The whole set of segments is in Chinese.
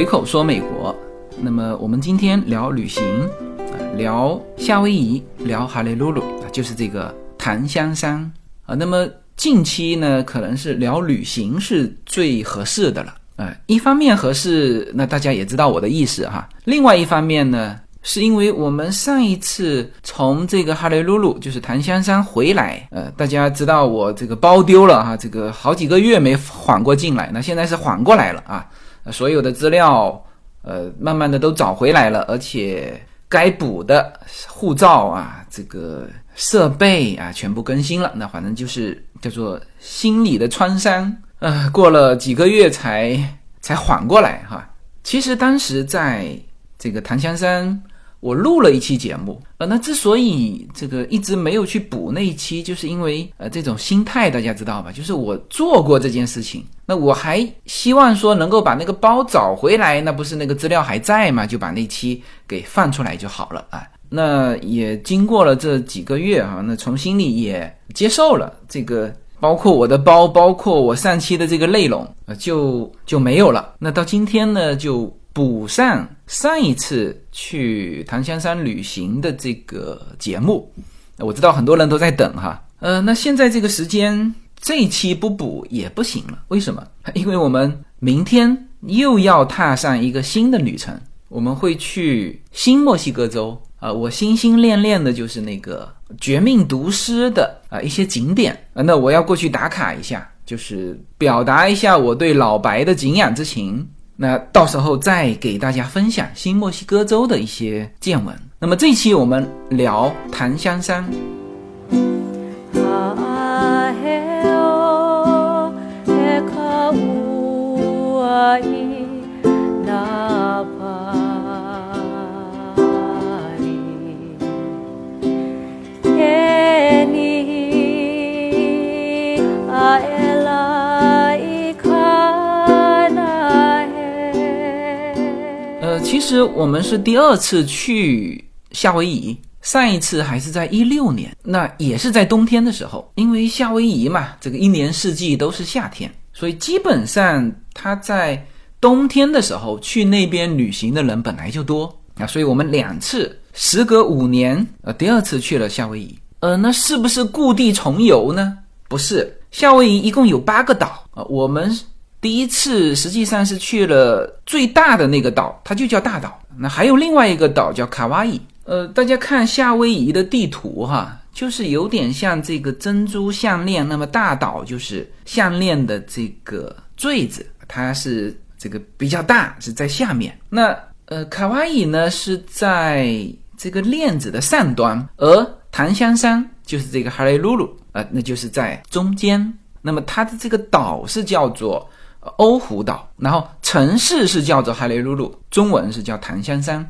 随口说美国，那么我们今天聊旅行，啊，聊夏威夷，聊哈雷鲁鲁啊，就是这个檀香山啊。那么近期呢，可能是聊旅行是最合适的了啊。一方面合适，那大家也知道我的意思哈。另外一方面呢，是因为我们上一次从这个哈雷鲁鲁，就是檀香山回来，呃，大家知道我这个包丢了哈，这个好几个月没缓过劲来，那现在是缓过来了啊。所有的资料，呃，慢慢的都找回来了，而且该补的护照啊，这个设备啊，全部更新了。那反正就是叫做心理的创伤，呃，过了几个月才才缓过来哈。其实当时在这个檀香山。我录了一期节目，呃，那之所以这个一直没有去补那一期，就是因为呃这种心态，大家知道吧？就是我做过这件事情，那我还希望说能够把那个包找回来，那不是那个资料还在吗？就把那期给放出来就好了啊。那也经过了这几个月啊，那从心里也接受了这个，包括我的包，包括我上期的这个内容啊，就就没有了。那到今天呢，就。补上上一次去檀香山旅行的这个节目，我知道很多人都在等哈。呃，那现在这个时间这一期不补也不行了，为什么？因为我们明天又要踏上一个新的旅程，我们会去新墨西哥州啊。我心心念念的就是那个绝命毒师的啊一些景点啊，那我要过去打卡一下，就是表达一下我对老白的敬仰之情。那到时候再给大家分享新墨西哥州的一些见闻。那么这一期我们聊檀香山。其实我们是第二次去夏威夷，上一次还是在一六年，那也是在冬天的时候。因为夏威夷嘛，这个一年四季都是夏天，所以基本上他在冬天的时候去那边旅行的人本来就多啊。所以我们两次，时隔五年，呃，第二次去了夏威夷。呃，那是不是故地重游呢？不是，夏威夷一共有八个岛啊，我们。第一次实际上是去了最大的那个岛，它就叫大岛。那还有另外一个岛叫卡哇伊。呃，大家看夏威夷的地图哈，就是有点像这个珍珠项链。那么大岛就是项链的这个坠子，它是这个比较大，是在下面。那呃，卡哇伊呢是在这个链子的上端，而檀香山就是这个哈雷鲁鲁呃，那就是在中间。那么它的这个岛是叫做。欧胡岛，然后城市是叫做哈雷鲁鲁，中文是叫檀香山，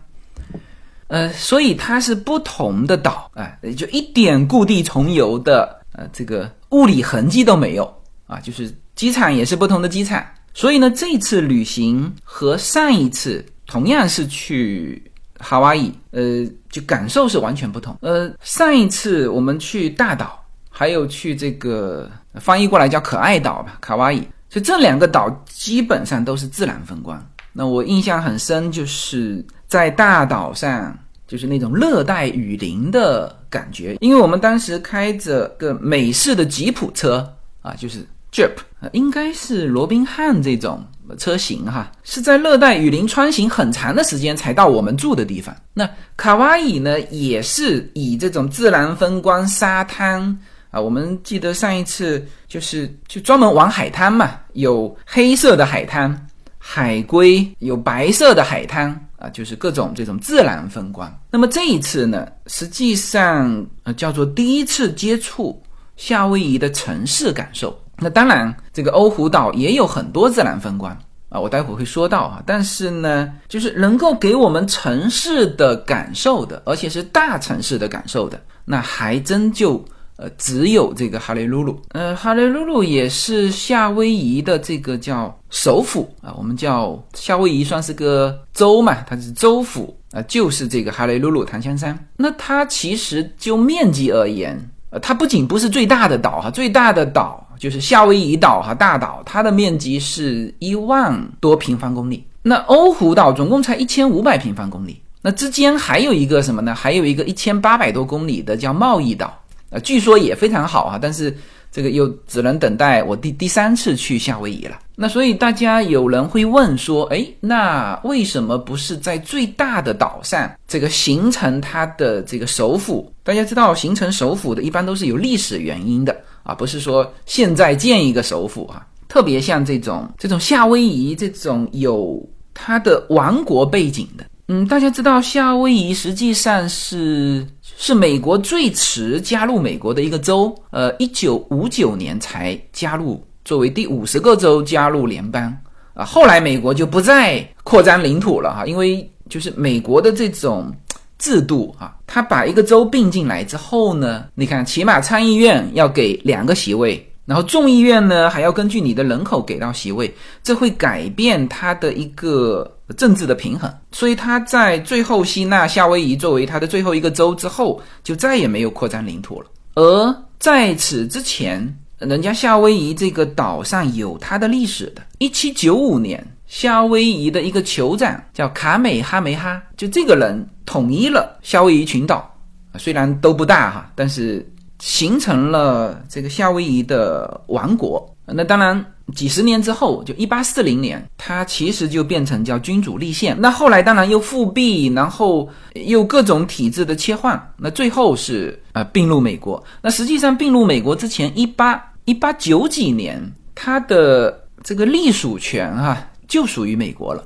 呃，所以它是不同的岛，哎，就一点故地重游的呃这个物理痕迹都没有啊，就是机场也是不同的机场，所以呢，这次旅行和上一次同样是去夏威夷，呃，就感受是完全不同。呃，上一次我们去大岛，还有去这个翻译过来叫可爱岛吧，卡哇伊。所以这两个岛基本上都是自然风光。那我印象很深，就是在大岛上，就是那种热带雨林的感觉。因为我们当时开着个美式的吉普车啊，就是 Jeep，应该是罗宾汉这种车型哈，是在热带雨林穿行很长的时间才到我们住的地方。那卡哇伊呢，也是以这种自然风光、沙滩。啊，我们记得上一次就是就专门玩海滩嘛，有黑色的海滩，海龟有白色的海滩啊，就是各种这种自然风光。那么这一次呢，实际上呃叫做第一次接触夏威夷的城市感受。那当然，这个欧胡岛也有很多自然风光啊，我待会会说到啊。但是呢，就是能够给我们城市的感受的，而且是大城市的感受的，那还真就。呃，只有这个哈雷鲁鲁，呃，哈雷鲁鲁也是夏威夷的这个叫首府啊，我们叫夏威夷算是个州嘛，它是州府啊，就是这个哈雷鲁鲁檀香山。那它其实就面积而言，呃，它不仅不是最大的岛哈，最大的岛就是夏威夷岛哈，大岛，它的面积是一万多平方公里，那欧胡岛总共才一千五百平方公里，那之间还有一个什么呢？还有一个一千八百多公里的叫贸易岛，呃，据说也非常好啊，但是这个又只能等待我第第三次去夏威夷了。那所以大家有人会问说，哎，那为什么不是在最大的岛上这个形成它的这个首府？大家知道，形成首府的一般都是有历史原因的啊，不是说现在建一个首府啊。特别像这种这种夏威夷这种有它的王国背景的，嗯，大家知道夏威夷实际上是是美国最迟加入美国的一个州，呃，一九五九年才加入。作为第五十个州加入联邦啊，后来美国就不再扩张领土了哈，因为就是美国的这种制度啊，他把一个州并进来之后呢，你看起码参议院要给两个席位，然后众议院呢还要根据你的人口给到席位，这会改变它的一个政治的平衡，所以他在最后吸纳夏威夷作为他的最后一个州之后，就再也没有扩张领土了，而在此之前。人家夏威夷这个岛上有它的历史的。一七九五年，夏威夷的一个酋长叫卡美哈梅哈，就这个人统一了夏威夷群岛，虽然都不大哈，但是形成了这个夏威夷的王国。那当然。几十年之后，就一八四零年，它其实就变成叫君主立宪。那后来当然又复辟，然后又各种体制的切换。那最后是呃并入美国。那实际上并入美国之前，一八一八九几年，它的这个隶属权哈就属于美国了。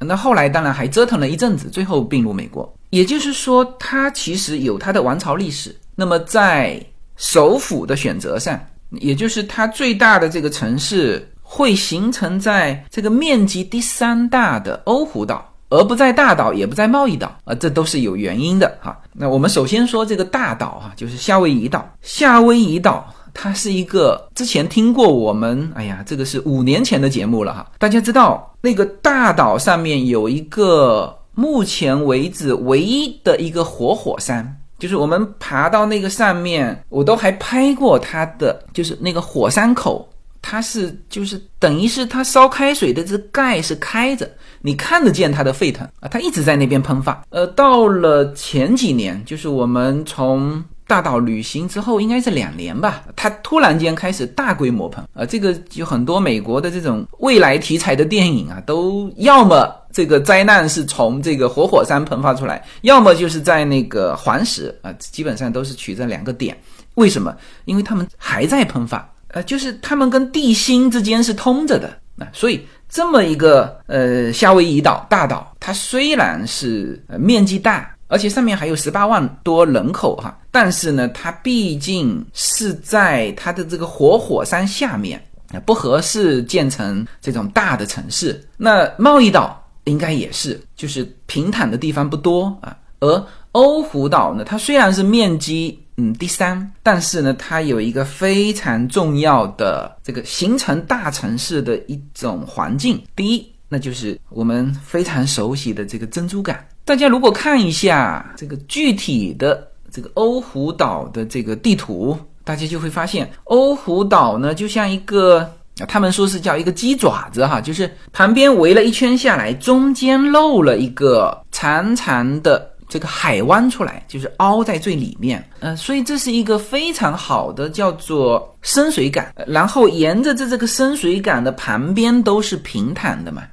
那后来当然还折腾了一阵子，最后并入美国。也就是说，它其实有它的王朝历史。那么在首府的选择上。也就是它最大的这个城市会形成在这个面积第三大的欧胡岛，而不在大岛，也不在贸易岛啊，这都是有原因的哈。那我们首先说这个大岛哈，就是夏威夷岛。夏威夷岛它是一个之前听过我们，哎呀，这个是五年前的节目了哈。大家知道那个大岛上面有一个目前为止唯一的一个活火山。就是我们爬到那个上面，我都还拍过它的，就是那个火山口，它是就是等于是它烧开水的这盖是开着，你看得见它的沸腾啊，它一直在那边喷发。呃，到了前几年，就是我们从大岛旅行之后，应该是两年吧，它突然间开始大规模喷呃，这个有很多美国的这种未来题材的电影啊，都要么。这个灾难是从这个活火山喷发出来，要么就是在那个环石啊，基本上都是取这两个点。为什么？因为他们还在喷发，呃，就是他们跟地心之间是通着的啊。所以这么一个呃夏威夷岛大岛，它虽然是呃面积大，而且上面还有十八万多人口哈，但是呢，它毕竟是在它的这个活火山下面，不合适建成这种大的城市。那贸易岛。应该也是，就是平坦的地方不多啊。而欧胡岛呢，它虽然是面积嗯第三，但是呢，它有一个非常重要的这个形成大城市的一种环境。第一，那就是我们非常熟悉的这个珍珠港。大家如果看一下这个具体的这个欧胡岛的这个地图，大家就会发现，欧胡岛呢就像一个。他们说是叫一个鸡爪子哈，就是旁边围了一圈下来，中间露了一个长长的这个海湾出来，就是凹在最里面。嗯，所以这是一个非常好的叫做深水港。然后沿着这这个深水港的旁边都是平坦的嘛，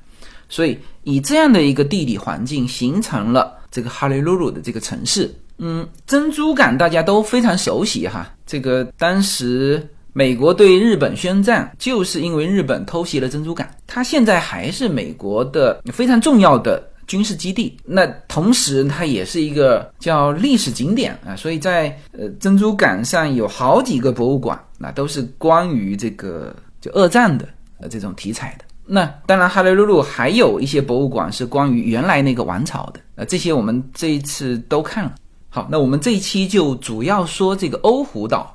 所以以这样的一个地理环境形成了这个哈利路鲁的这个城市。嗯，珍珠港大家都非常熟悉哈，这个当时。美国对日本宣战，就是因为日本偷袭了珍珠港。它现在还是美国的非常重要的军事基地。那同时，它也是一个叫历史景点啊。所以在呃珍珠港上有好几个博物馆，那都是关于这个就二战的呃这种题材的。那当然，哈雷鲁鲁还有一些博物馆是关于原来那个王朝的。呃，这些我们这一次都看了。好，那我们这一期就主要说这个欧胡岛。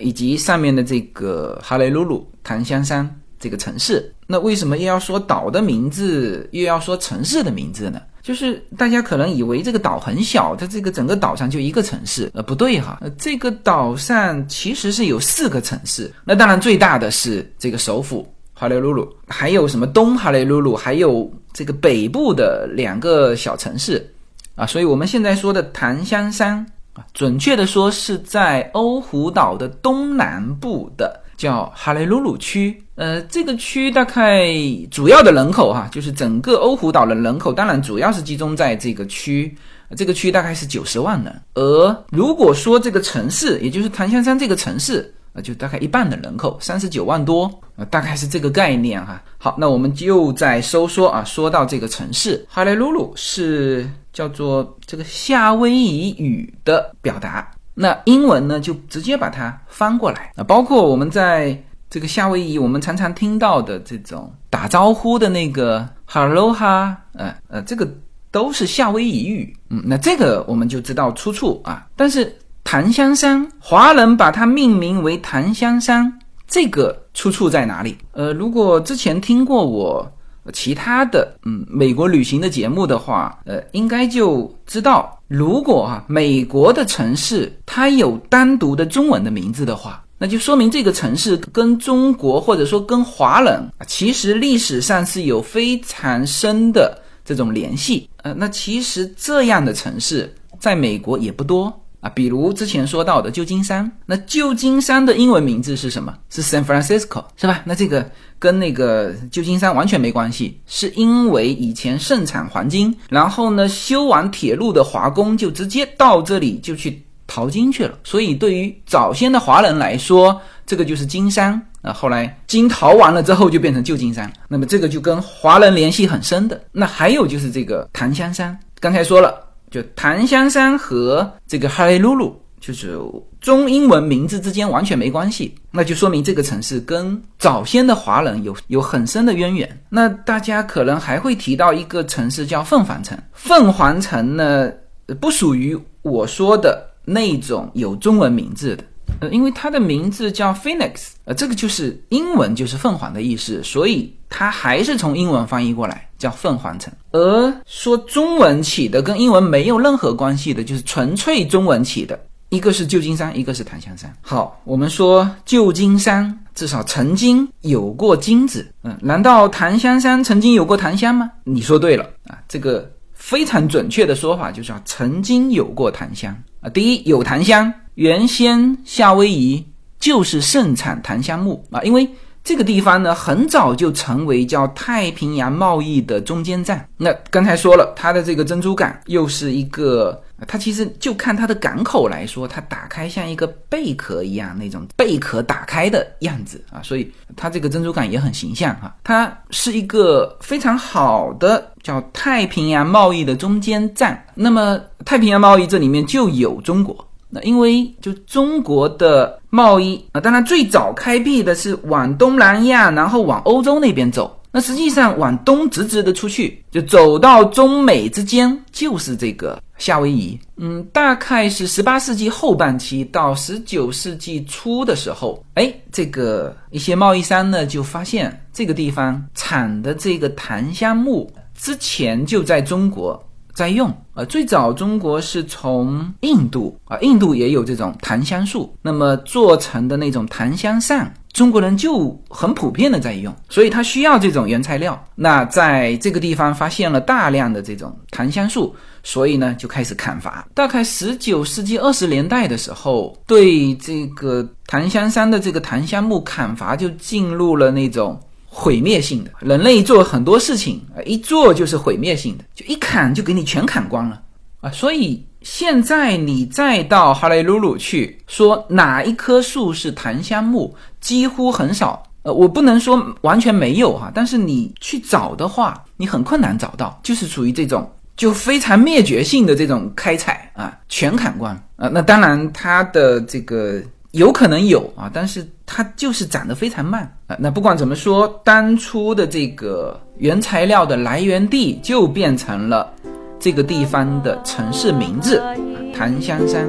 以及上面的这个哈雷鲁鲁檀香山这个城市，那为什么又要说岛的名字，又要说城市的名字呢？就是大家可能以为这个岛很小，它这个整个岛上就一个城市，呃，不对哈，这个岛上其实是有四个城市，那当然最大的是这个首府哈雷鲁鲁，还有什么东哈雷鲁鲁，还有这个北部的两个小城市啊。所以我们现在说的檀香山啊，准确的说是在欧胡岛的东南部的叫哈雷鲁鲁区。呃，这个区大概主要的人口哈，就是整个欧胡岛的人口，当然主要是集中在这个区。这个区大概是九十万人，而如果说这个城市，也就是檀香山这个城市啊，就大概一半的人口，三十九万多啊，大概是这个概念哈。好，那我们就再收缩啊，说到这个城市，哈雷鲁鲁是叫做这个夏威夷语的表达，那英文呢就直接把它翻过来啊，包括我们在这个夏威夷，我们常常听到的这种打招呼的那个哈喽哈，呃呃，这个。都是夏威夷语，嗯，那这个我们就知道出处啊。但是檀香山，华人把它命名为檀香山，这个出处在哪里？呃，如果之前听过我其他的嗯美国旅行的节目的话，呃，应该就知道，如果啊美国的城市它有单独的中文的名字的话，那就说明这个城市跟中国或者说跟华人，其实历史上是有非常深的。这种联系，呃，那其实这样的城市在美国也不多啊。比如之前说到的旧金山，那旧金山的英文名字是什么？是 San Francisco，是吧？那这个跟那个旧金山完全没关系，是因为以前盛产黄金，然后呢，修完铁路的华工就直接到这里就去淘金去了。所以对于早先的华人来说，这个就是金山。啊，后来金淘完了之后就变成旧金山，那么这个就跟华人联系很深的。那还有就是这个檀香山，刚才说了，就檀香山和这个哈雷鲁鲁，就是中英文名字之间完全没关系，那就说明这个城市跟早先的华人有有很深的渊源。那大家可能还会提到一个城市叫凤凰城，凤凰城呢不属于我说的那种有中文名字的。呃，因为它的名字叫 Phoenix，呃，这个就是英文就是凤凰的意思，所以它还是从英文翻译过来叫凤凰城。而说中文起的跟英文没有任何关系的，就是纯粹中文起的，一个是旧金山，一个是檀香山。好，我们说旧金山至少曾经有过金子，嗯，难道檀香山曾经有过檀香吗？你说对了啊，这个非常准确的说法就是曾经有过檀香啊。第一有檀香。原先夏威夷就是盛产檀香木啊，因为这个地方呢，很早就成为叫太平洋贸易的中间站。那刚才说了，它的这个珍珠港又是一个，它其实就看它的港口来说，它打开像一个贝壳一样那种贝壳打开的样子啊，所以它这个珍珠港也很形象哈。它是一个非常好的叫太平洋贸易的中间站。那么太平洋贸易这里面就有中国。那因为就中国的贸易啊，当然最早开辟的是往东南亚，然后往欧洲那边走。那实际上往东直直的出去，就走到中美之间，就是这个夏威夷。嗯，大概是十八世纪后半期到十九世纪初的时候，哎，这个一些贸易商呢就发现这个地方产的这个檀香木之前就在中国。在用啊，最早中国是从印度啊，印度也有这种檀香树，那么做成的那种檀香扇，中国人就很普遍的在用，所以它需要这种原材料。那在这个地方发现了大量的这种檀香树，所以呢就开始砍伐。大概十九世纪二十年代的时候，对这个檀香山的这个檀香木砍伐就进入了那种。毁灭性的，人类做很多事情，一做就是毁灭性的，就一砍就给你全砍光了啊！所以现在你再到哈雷鲁鲁去说哪一棵树是檀香木，几乎很少。呃，我不能说完全没有哈，但是你去找的话，你很困难找到，就是属于这种就非常灭绝性的这种开采啊，全砍光啊。那当然它的这个。有可能有啊，但是它就是长得非常慢啊。那不管怎么说，当初的这个原材料的来源地就变成了这个地方的城市名字——檀香山。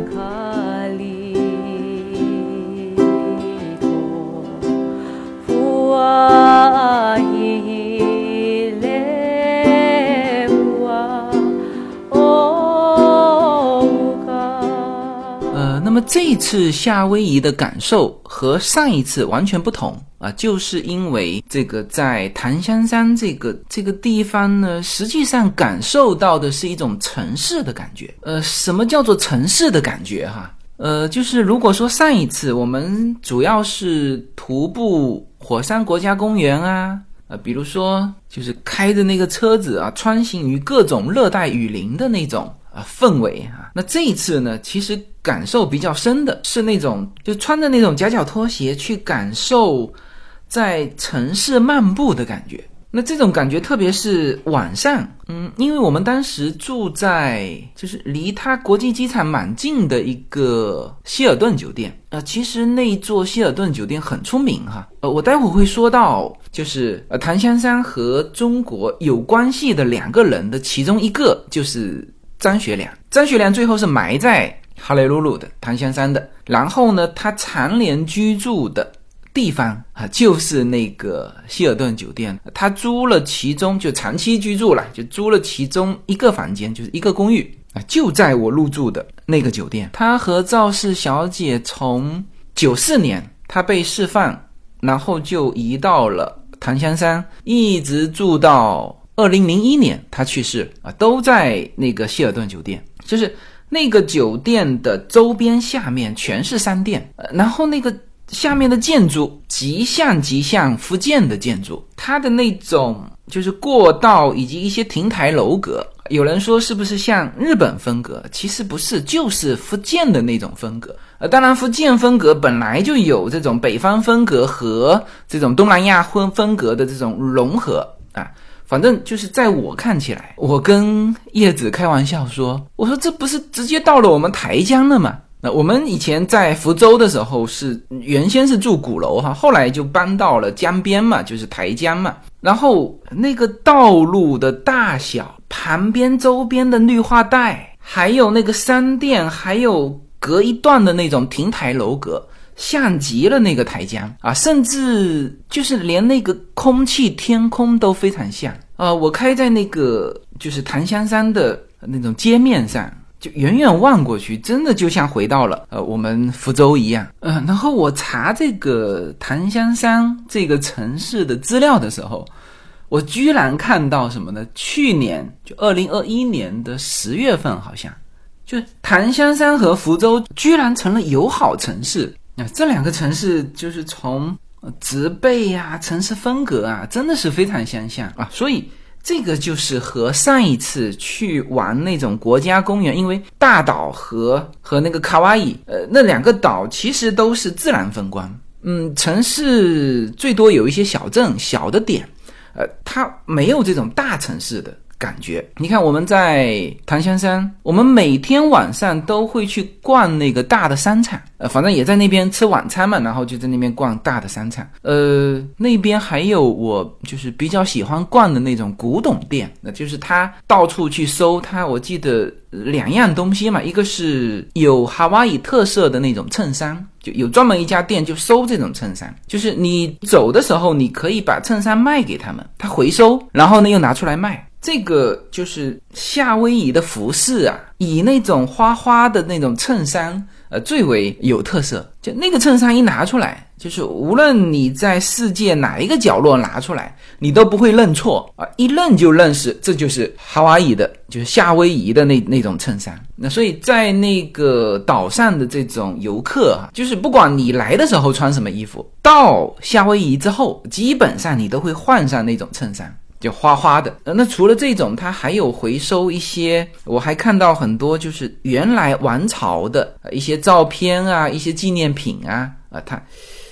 那么这次夏威夷的感受和上一次完全不同啊，就是因为这个在檀香山这个这个地方呢，实际上感受到的是一种城市的感觉。呃，什么叫做城市的感觉？哈，呃，就是如果说上一次我们主要是徒步火山国家公园啊。呃，比如说，就是开着那个车子啊，穿行于各种热带雨林的那种啊氛围啊。那这一次呢，其实感受比较深的是那种，就穿着那种夹脚拖鞋去感受在城市漫步的感觉。那这种感觉，特别是晚上，嗯，因为我们当时住在就是离它国际机场蛮近的一个希尔顿酒店啊，其实那座希尔顿酒店很出名哈，呃，我待会会说到，就是呃檀香山和中国有关系的两个人的其中一个就是张学良，张学良最后是埋在哈雷鲁鲁的檀香山的，然后呢，他常年居住的。地方啊，就是那个希尔顿酒店，他租了其中就长期居住了，就租了其中一个房间，就是一个公寓啊，就在我入住的那个酒店。他和赵氏小姐从九四年他被释放，然后就移到了檀香山，一直住到二零零一年他去世啊，都在那个希尔顿酒店，就是那个酒店的周边下面全是商店，然后那个。下面的建筑极像极像福建的建筑，它的那种就是过道以及一些亭台楼阁。有人说是不是像日本风格？其实不是，就是福建的那种风格。呃，当然福建风格本来就有这种北方风格和这种东南亚风风格的这种融合啊。反正就是在我看起来，我跟叶子开玩笑说，我说这不是直接到了我们台江了吗？那我们以前在福州的时候是原先是住鼓楼哈，后来就搬到了江边嘛，就是台江嘛。然后那个道路的大小、旁边周边的绿化带，还有那个商店，还有隔一段的那种亭台楼阁，像极了那个台江啊，甚至就是连那个空气、天空都非常像啊。我开在那个就是檀香山的那种街面上。就远远望过去，真的就像回到了呃我们福州一样。嗯，然后我查这个檀香山这个城市的资料的时候，我居然看到什么呢？去年就二零二一年的十月份，好像就檀香山和福州居然成了友好城市。这两个城市就是从植被呀、城市风格啊，真的是非常相像啊，所以。这个就是和上一次去玩那种国家公园，因为大岛和和那个卡哇伊，呃，那两个岛其实都是自然风光。嗯，城市最多有一些小镇、小的点，呃，它没有这种大城市的。感觉，你看我们在檀香山，我们每天晚上都会去逛那个大的商场，呃，反正也在那边吃晚餐嘛，然后就在那边逛大的商场。呃，那边还有我就是比较喜欢逛的那种古董店，那就是他到处去搜，他我记得两样东西嘛，一个是有哈瓦伊特色的那种衬衫，就有专门一家店就收这种衬衫，就是你走的时候你可以把衬衫卖给他们，他回收，然后呢又拿出来卖。这个就是夏威夷的服饰啊，以那种花花的那种衬衫，呃，最为有特色。就那个衬衫一拿出来，就是无论你在世界哪一个角落拿出来，你都不会认错啊，一认就认识，这就是哈瓦伊的，就是夏威夷的那那种衬衫。那所以在那个岛上的这种游客啊，就是不管你来的时候穿什么衣服，到夏威夷之后，基本上你都会换上那种衬衫。就花花的，那除了这种，它还有回收一些，我还看到很多就是原来王朝的一些照片啊，一些纪念品啊，啊，它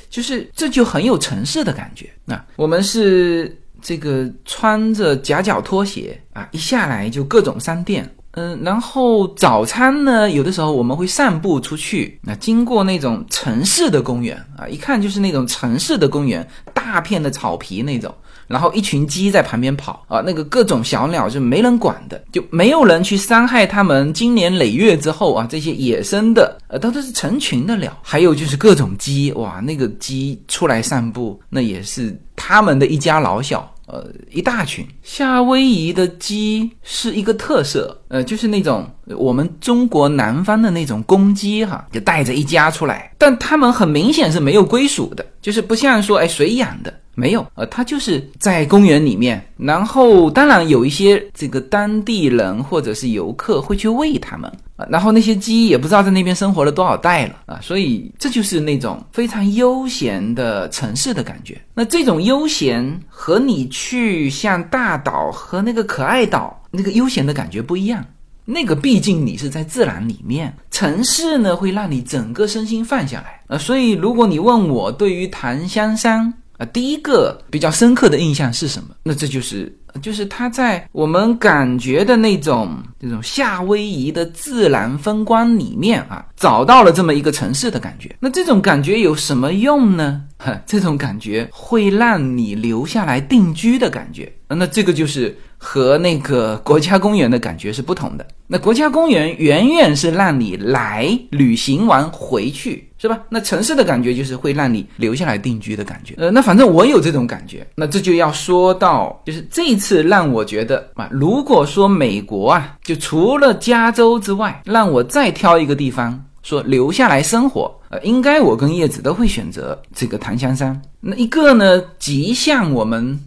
就是这就很有城市的感觉。那我们是这个穿着夹脚拖鞋啊，一下来就各种商店，嗯，然后早餐呢，有的时候我们会散步出去，那经过那种城市的公园啊，一看就是那种城市的公园，大片的草皮那种。然后一群鸡在旁边跑啊，那个各种小鸟就没人管的，就没有人去伤害它们。经年累月之后啊，这些野生的呃，它都是成群的鸟。还有就是各种鸡，哇，那个鸡出来散步，那也是他们的一家老小呃，一大群。夏威夷的鸡是一个特色，呃，就是那种我们中国南方的那种公鸡哈，就带着一家出来，但他们很明显是没有归属的，就是不像说哎谁养的。没有，呃，他就是在公园里面，然后当然有一些这个当地人或者是游客会去喂它们啊，然后那些鸡也不知道在那边生活了多少代了啊，所以这就是那种非常悠闲的城市的感觉。那这种悠闲和你去像大岛和那个可爱岛那个悠闲的感觉不一样，那个毕竟你是在自然里面，城市呢会让你整个身心放下来啊，所以如果你问我对于檀香山。啊，第一个比较深刻的印象是什么？那这就是，就是他在我们感觉的那种这种夏威夷的自然风光里面啊，找到了这么一个城市的感觉。那这种感觉有什么用呢？哈，这种感觉会让你留下来定居的感觉。那这个就是和那个国家公园的感觉是不同的。那国家公园远远是让你来旅行完回去。是吧？那城市的感觉就是会让你留下来定居的感觉。呃，那反正我有这种感觉。那这就要说到，就是这次让我觉得啊，如果说美国啊，就除了加州之外，让我再挑一个地方说留下来生活，呃，应该我跟叶子都会选择这个檀香山。那一个呢，极像我们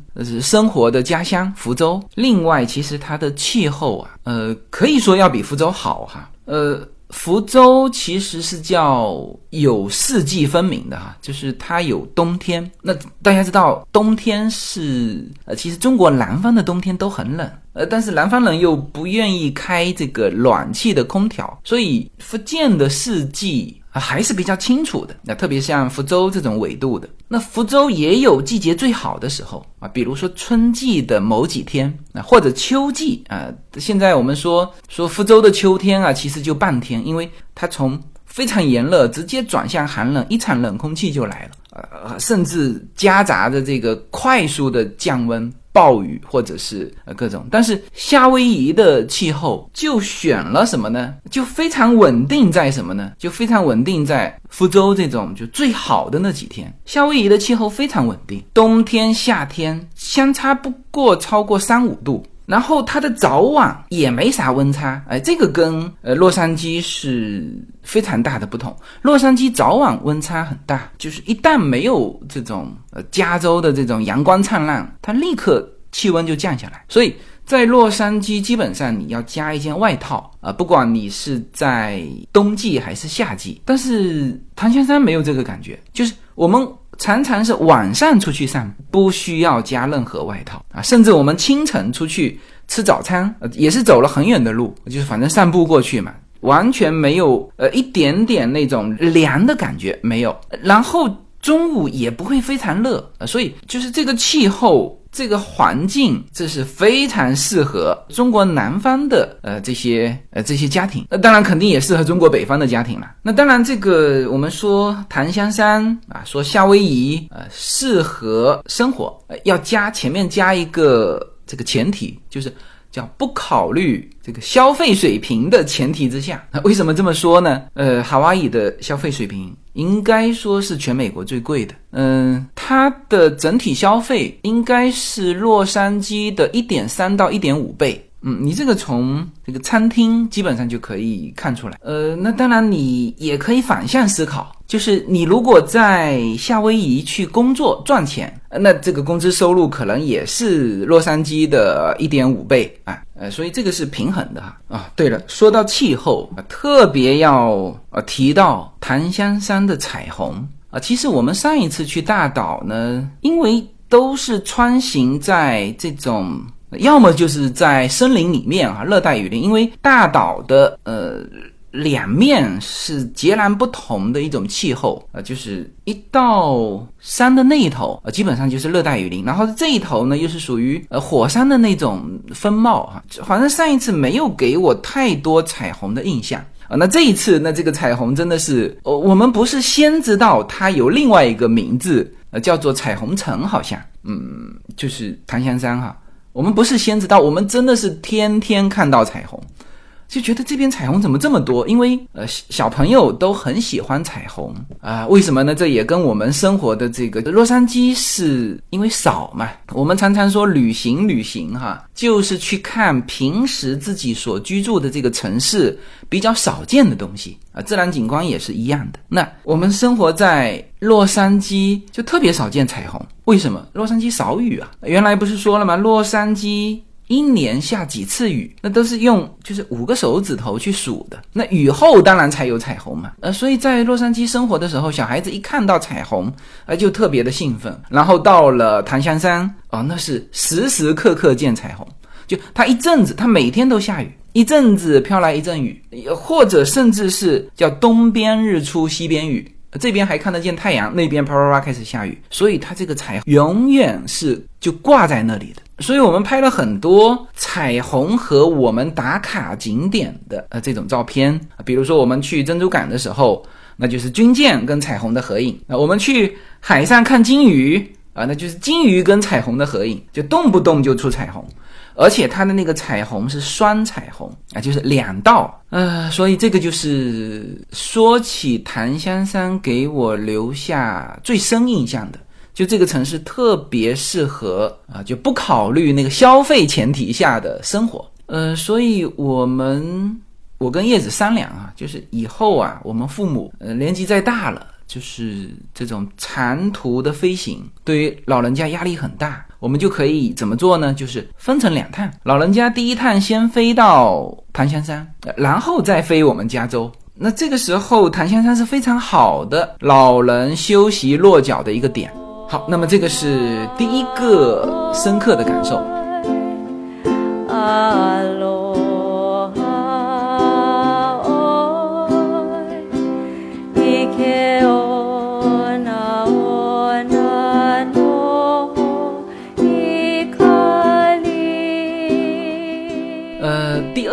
生活的家乡福州。另外，其实它的气候啊，呃，可以说要比福州好哈。呃。福州其实是叫有四季分明的哈，就是它有冬天。那大家知道，冬天是呃，其实中国南方的冬天都很冷，呃，但是南方人又不愿意开这个暖气的空调，所以福建的四季。啊，还是比较清楚的。那特别像福州这种纬度的，那福州也有季节最好的时候啊，比如说春季的某几天啊，或者秋季啊。现在我们说说福州的秋天啊，其实就半天，因为它从非常炎热直接转向寒冷，一场冷空气就来了，呃，甚至夹杂着这个快速的降温。暴雨或者是呃各种，但是夏威夷的气候就选了什么呢？就非常稳定在什么呢？就非常稳定在福州这种就最好的那几天。夏威夷的气候非常稳定，冬天夏天相差不过超过三五度。然后它的早晚也没啥温差，哎，这个跟呃洛杉矶是非常大的不同。洛杉矶早晚温差很大，就是一旦没有这种呃加州的这种阳光灿烂，它立刻气温就降下来。所以在洛杉矶基本上你要加一件外套啊，不管你是在冬季还是夏季。但是檀香山没有这个感觉，就是我们。常常是晚上出去散步，不需要加任何外套啊，甚至我们清晨出去吃早餐，呃，也是走了很远的路，就是反正散步过去嘛，完全没有呃一点点那种凉的感觉没有，然后中午也不会非常热，所以就是这个气候。这个环境，这是非常适合中国南方的呃这些呃这些家庭，那当然肯定也适合中国北方的家庭了。那当然，这个我们说檀香山啊，说夏威夷呃适合生活，要加前面加一个这个前提，就是叫不考虑这个消费水平的前提之下。那 为什么这么说呢？呃，夏威夷的消费水平。应该说是全美国最贵的，嗯，它的整体消费应该是洛杉矶的一点三到一点五倍。嗯，你这个从这个餐厅基本上就可以看出来。呃，那当然你也可以反向思考，就是你如果在夏威夷去工作赚钱，那这个工资收入可能也是洛杉矶的一点五倍啊。呃，所以这个是平衡的哈。啊，对了，说到气候啊，特别要呃提到檀香山的彩虹啊。其实我们上一次去大岛呢，因为都是穿行在这种。要么就是在森林里面啊，热带雨林，因为大岛的呃两面是截然不同的一种气候呃，就是一到山的那一头呃，基本上就是热带雨林，然后这一头呢又是属于呃火山的那种风貌啊，反正上一次没有给我太多彩虹的印象。啊，那这一次那这个彩虹真的是，哦，我们不是先知道它有另外一个名字呃叫做彩虹城，好像。嗯就是檀香山哈。我们不是先知道，我们真的是天天看到彩虹，就觉得这边彩虹怎么这么多？因为呃小朋友都很喜欢彩虹啊，为什么呢？这也跟我们生活的这个洛杉矶是因为少嘛。我们常常说旅行旅行哈，就是去看平时自己所居住的这个城市比较少见的东西啊，自然景观也是一样的。那我们生活在洛杉矶就特别少见彩虹，为什么？洛杉矶少雨啊，原来不是说了吗？洛杉矶。一年下几次雨，那都是用就是五个手指头去数的。那雨后当然才有彩虹嘛。呃，所以在洛杉矶生活的时候，小孩子一看到彩虹，呃，就特别的兴奋。然后到了檀香山，哦，那是时时刻刻见彩虹。就它一阵子，它每天都下雨，一阵子飘来一阵雨，或者甚至是叫东边日出西边雨，这边还看得见太阳，那边啪啪啪开始下雨。所以它这个彩虹永远是就挂在那里的。所以我们拍了很多彩虹和我们打卡景点的呃这种照片，比如说我们去珍珠港的时候，那就是军舰跟彩虹的合影；那我们去海上看鲸鱼啊，那就是鲸鱼跟彩虹的合影，就动不动就出彩虹，而且它的那个彩虹是双彩虹啊，就是两道。呃，所以这个就是说起檀香山给我留下最深印象的。就这个城市特别适合啊，就不考虑那个消费前提下的生活。呃，所以我们我跟叶子商量啊，就是以后啊，我们父母呃年纪再大了，就是这种长途的飞行对于老人家压力很大，我们就可以怎么做呢？就是分成两趟，老人家第一趟先飞到檀香山，然后再飞我们加州。那这个时候檀香山是非常好的老人休息落脚的一个点。好，那么这个是第一个深刻的感受。啊，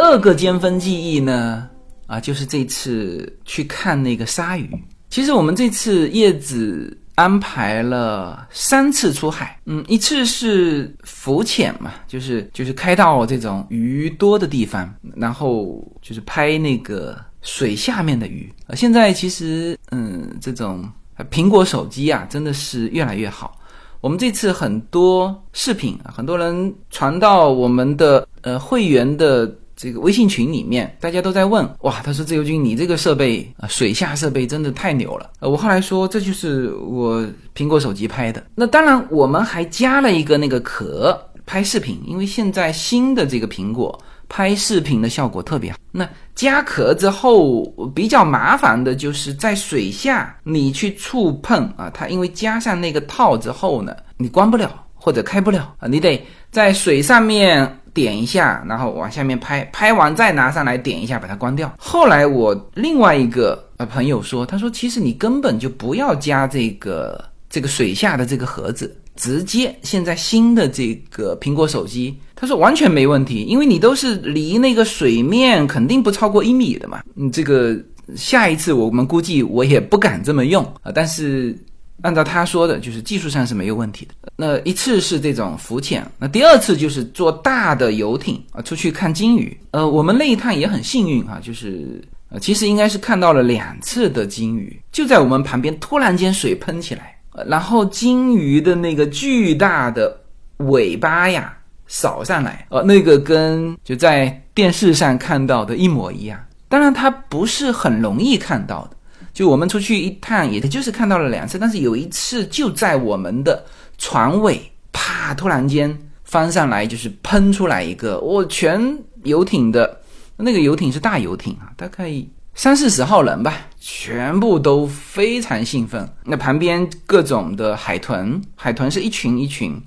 二个尖峰记忆呢，啊，就是这次去看那个鲨鱼。其实我们这次叶子。安排了三次出海，嗯，一次是浮潜嘛，就是就是开到这种鱼多的地方，然后就是拍那个水下面的鱼。啊，现在其实，嗯，这种苹果手机啊，真的是越来越好。我们这次很多视频，很多人传到我们的呃会员的。这个微信群里面，大家都在问哇，他说自由军，你这个设备啊，水下设备真的太牛了。呃，我后来说这就是我苹果手机拍的。那当然，我们还加了一个那个壳拍视频，因为现在新的这个苹果拍视频的效果特别好。那加壳之后比较麻烦的就是在水下你去触碰啊，它因为加上那个套之后呢，你关不了或者开不了啊，你得在水上面。点一下，然后往下面拍，拍完再拿上来点一下，把它关掉。后来我另外一个呃朋友说，他说其实你根本就不要加这个这个水下的这个盒子，直接现在新的这个苹果手机，他说完全没问题，因为你都是离那个水面肯定不超过一米的嘛。你这个下一次我们估计我也不敢这么用啊，但是。按照他说的，就是技术上是没有问题的。那一次是这种浮潜，那第二次就是坐大的游艇啊，出去看鲸鱼。呃，我们那一趟也很幸运哈，就是呃，其实应该是看到了两次的鲸鱼，就在我们旁边，突然间水喷起来，然后鲸鱼的那个巨大的尾巴呀扫上来，呃，那个跟就在电视上看到的一模一样。当然，它不是很容易看到的。就我们出去一趟，也就是看到了两次，但是有一次就在我们的船尾，啪，突然间翻上来，就是喷出来一个，我全游艇的那个游艇是大游艇啊，大概三四十号人吧，全部都非常兴奋。那旁边各种的海豚，海豚是一群一群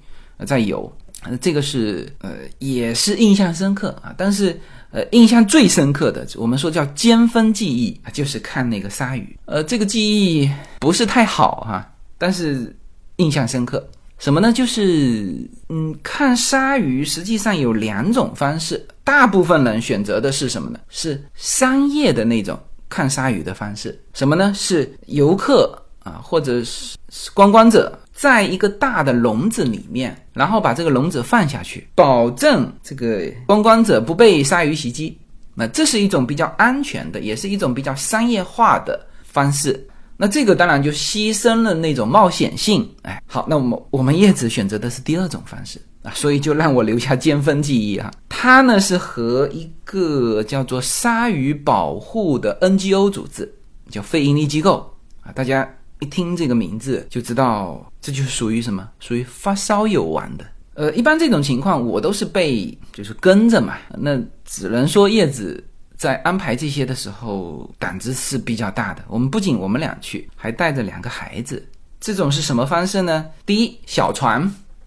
在游，这个是呃也是印象深刻啊，但是。呃，印象最深刻的，我们说叫尖峰记忆就是看那个鲨鱼。呃，这个记忆不是太好哈，但是印象深刻。什么呢？就是嗯，看鲨鱼实际上有两种方式，大部分人选择的是什么呢？是商业的那种看鲨鱼的方式。什么呢？是游客啊，或者是观光者。在一个大的笼子里面，然后把这个笼子放下去，保证这个观光者不被鲨鱼袭击。那这是一种比较安全的，也是一种比较商业化的方式。那这个当然就牺牲了那种冒险性。哎，好，那我们我们叶子选择的是第二种方式啊，所以就让我留下尖锋记忆啊。它呢是和一个叫做鲨鱼保护的 NGO 组织，叫非营利机构啊。大家一听这个名字就知道，这就属于什么？属于发烧友玩的。呃，一般这种情况我都是被就是跟着嘛，那只能说叶子在安排这些的时候胆子是比较大的。我们不仅我们俩去，还带着两个孩子。这种是什么方式呢？第一，小船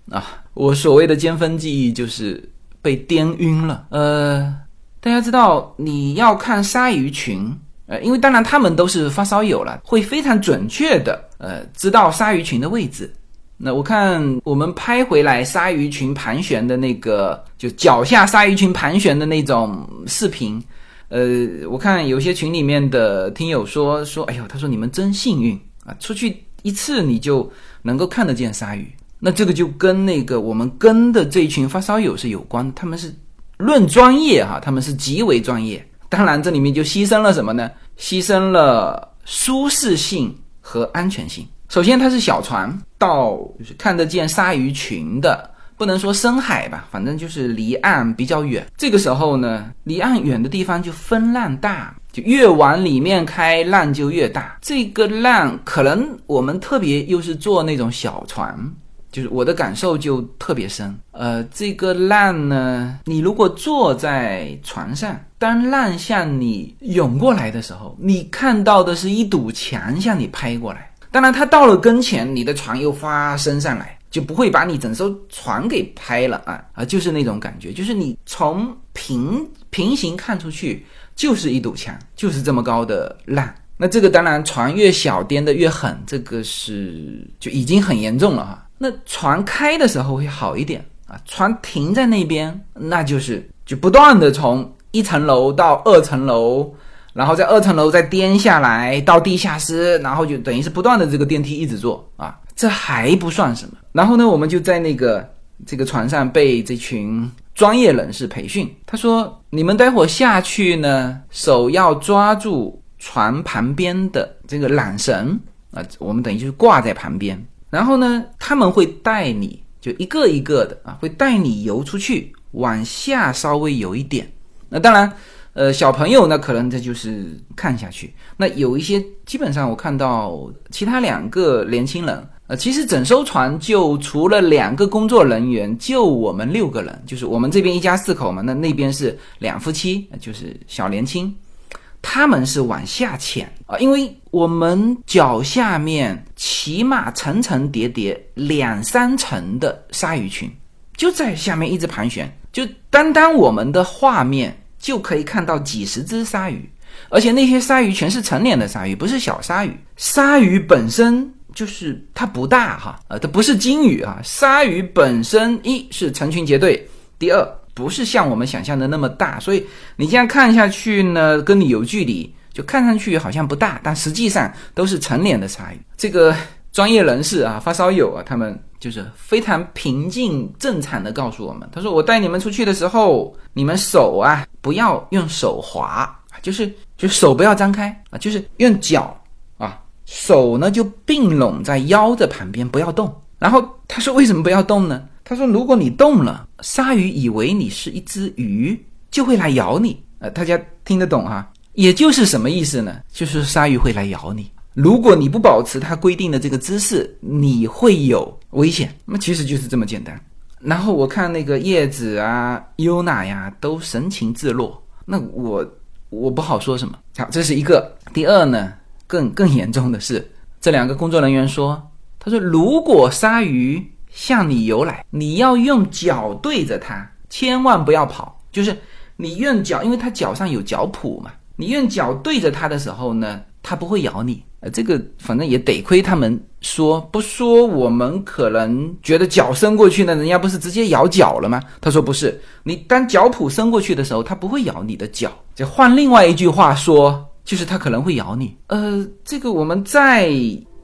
啊，我所谓的尖峰记忆就是被颠晕了。呃，大家知道你要看鲨鱼群，呃，因为当然他们都是发烧友了，会非常准确的呃知道鲨鱼群的位置。那我看我们拍回来鲨鱼群盘旋的那个，就脚下鲨鱼群盘旋的那种视频，呃，我看有些群里面的听友说说，哎呦，他说你们真幸运啊，出去一次你就能够看得见鲨鱼。那这个就跟那个我们跟的这一群发烧友是有关，他们是论专业哈，他们是极为专业。当然这里面就牺牲了什么呢？牺牲了舒适性和安全性。首先，它是小船，到看得见鲨鱼群的，不能说深海吧，反正就是离岸比较远。这个时候呢，离岸远的地方就风浪大，就越往里面开，浪就越大。这个浪可能我们特别又是坐那种小船，就是我的感受就特别深。呃，这个浪呢，你如果坐在船上，当浪向你涌过来的时候，你看到的是一堵墙向你拍过来。当然，它到了跟前，你的船又发升上来，就不会把你整艘船给拍了啊啊！就是那种感觉，就是你从平平行看出去，就是一堵墙，就是这么高的浪。那这个当然，船越小颠得越狠，这个是就已经很严重了哈。那船开的时候会好一点啊，船停在那边，那就是就不断的从一层楼到二层楼。然后在二层楼再颠下来到地下室，然后就等于是不断的这个电梯一直坐啊，这还不算什么。然后呢，我们就在那个这个船上被这群专业人士培训。他说：“你们待会下去呢，手要抓住船旁边的这个缆绳啊，我们等于就是挂在旁边。然后呢，他们会带你就一个一个的啊，会带你游出去，往下稍微游一点。那当然。”呃，小朋友呢，可能这就是看下去。那有一些，基本上我看到其他两个年轻人，呃，其实整艘船就除了两个工作人员，就我们六个人，就是我们这边一家四口嘛。那那边是两夫妻，就是小年轻，他们是往下潜啊，因为我们脚下面起码层层叠叠两三层的鲨鱼群，就在下面一直盘旋，就单单我们的画面。就可以看到几十只鲨鱼，而且那些鲨鱼全是成年的鲨鱼，不是小鲨鱼。鲨鱼本身就是它不大哈，呃，它不是鲸鱼啊。鲨鱼本身一是成群结队，第二不是像我们想象的那么大，所以你这样看下去呢，跟你有距离，就看上去好像不大，但实际上都是成年的鲨鱼。这个。专业人士啊，发烧友啊，他们就是非常平静正常的告诉我们，他说：“我带你们出去的时候，你们手啊不要用手划，就是就手不要张开啊，就是用脚啊，手呢就并拢在腰的旁边，不要动。然后他说为什么不要动呢？他说如果你动了，鲨鱼以为你是一只鱼，就会来咬你。呃，大家听得懂哈？也就是什么意思呢？就是鲨鱼会来咬你。”如果你不保持它规定的这个姿势，你会有危险。那么其实就是这么简单。然后我看那个叶子啊、优娜呀，都神情自若。那我我不好说什么。好，这是一个。第二呢，更更严重的是，这两个工作人员说，他说如果鲨鱼向你游来，你要用脚对着它，千万不要跑。就是你用脚，因为它脚上有脚蹼嘛，你用脚对着它的时候呢，它不会咬你。呃这个反正也得亏他们说不说，我们可能觉得脚伸过去呢，人家不是直接咬脚了吗？他说不是，你当脚蹼伸过去的时候，它不会咬你的脚。就换另外一句话说，就是它可能会咬你。呃，这个我们再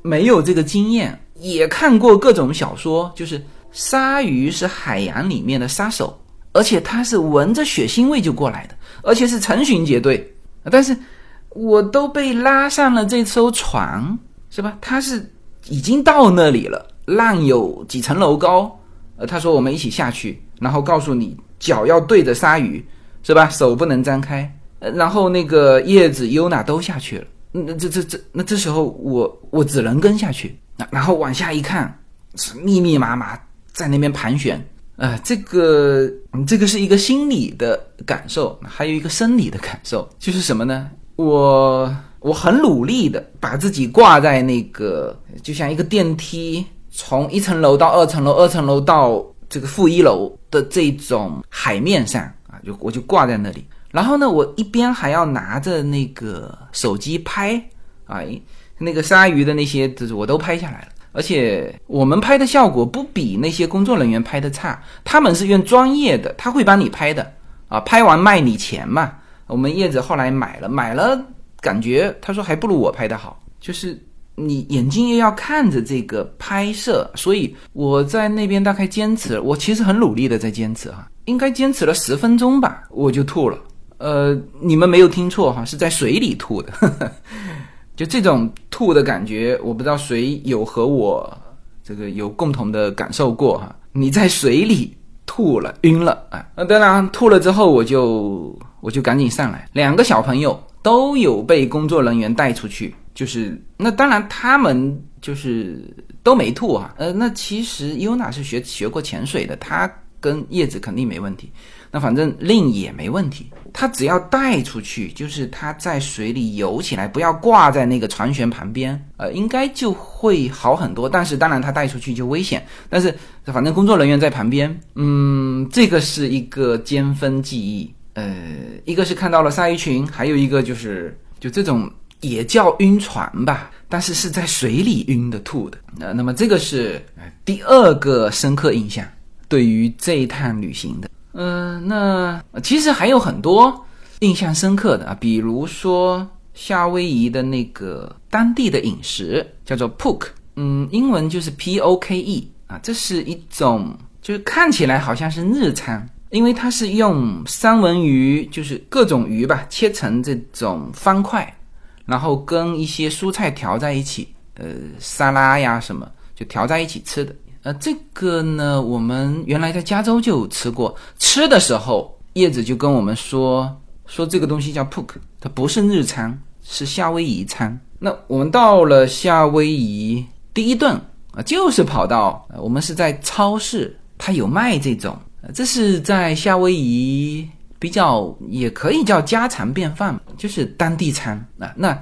没有这个经验，也看过各种小说，就是鲨鱼是海洋里面的杀手，而且它是闻着血腥味就过来的，而且是成群结队。但是，我都被拉上了这艘船，是吧？他是已经到那里了，浪有几层楼高。呃，他说我们一起下去，然后告诉你脚要对着鲨鱼，是吧？手不能张开。呃，然后那个叶子优娜都下去了。那这这这，那这时候我我只能跟下去。然后往下一看，是密密麻麻在那边盘旋。呃，这个这个是一个心理的感受，还有一个生理的感受，就是什么呢？我我很努力的把自己挂在那个，就像一个电梯，从一层楼到二层楼，二层楼到这个负一楼的这种海面上啊，就我就挂在那里。然后呢，我一边还要拿着那个手机拍啊，那个鲨鱼的那些，就是我都拍下来了。而且我们拍的效果不比那些工作人员拍的差，他们是用专业的，他会帮你拍的啊，拍完卖你钱嘛。我们叶子后来买了，买了感觉他说还不如我拍的好，就是你眼睛又要看着这个拍摄，所以我在那边大概坚持，我其实很努力的在坚持哈，应该坚持了十分钟吧，我就吐了。呃，你们没有听错哈，是在水里吐的。就这种吐的感觉，我不知道谁有和我这个有共同的感受过哈。你在水里吐了，晕了啊！那当然吐了之后，我就我就赶紧上来。两个小朋友都有被工作人员带出去，就是那当然他们就是都没吐啊。呃，那其实优娜是学学过潜水的，她跟叶子肯定没问题。那反正令也没问题。他只要带出去，就是他在水里游起来，不要挂在那个船舷旁边，呃，应该就会好很多。但是当然他带出去就危险，但是反正工作人员在旁边，嗯，这个是一个尖峰记忆。呃，一个是看到了鲨鱼群，还有一个就是就这种也叫晕船吧，但是是在水里晕的吐的。呃，那么这个是第二个深刻印象，对于这一趟旅行的。嗯，那其实还有很多印象深刻的啊，比如说夏威夷的那个当地的饮食叫做 poke，嗯，英文就是 P O K E 啊，这是一种就是看起来好像是日餐，因为它是用三文鱼，就是各种鱼吧，切成这种方块，然后跟一些蔬菜调在一起，呃，沙拉呀什么就调在一起吃的。呃，这个呢，我们原来在加州就有吃过。吃的时候，叶子就跟我们说，说这个东西叫 poke，它不是日餐，是夏威夷餐。那我们到了夏威夷，第一顿啊，就是跑到，我们是在超市，它有卖这种，这是在夏威夷比较也可以叫家常便饭，就是当地餐啊。那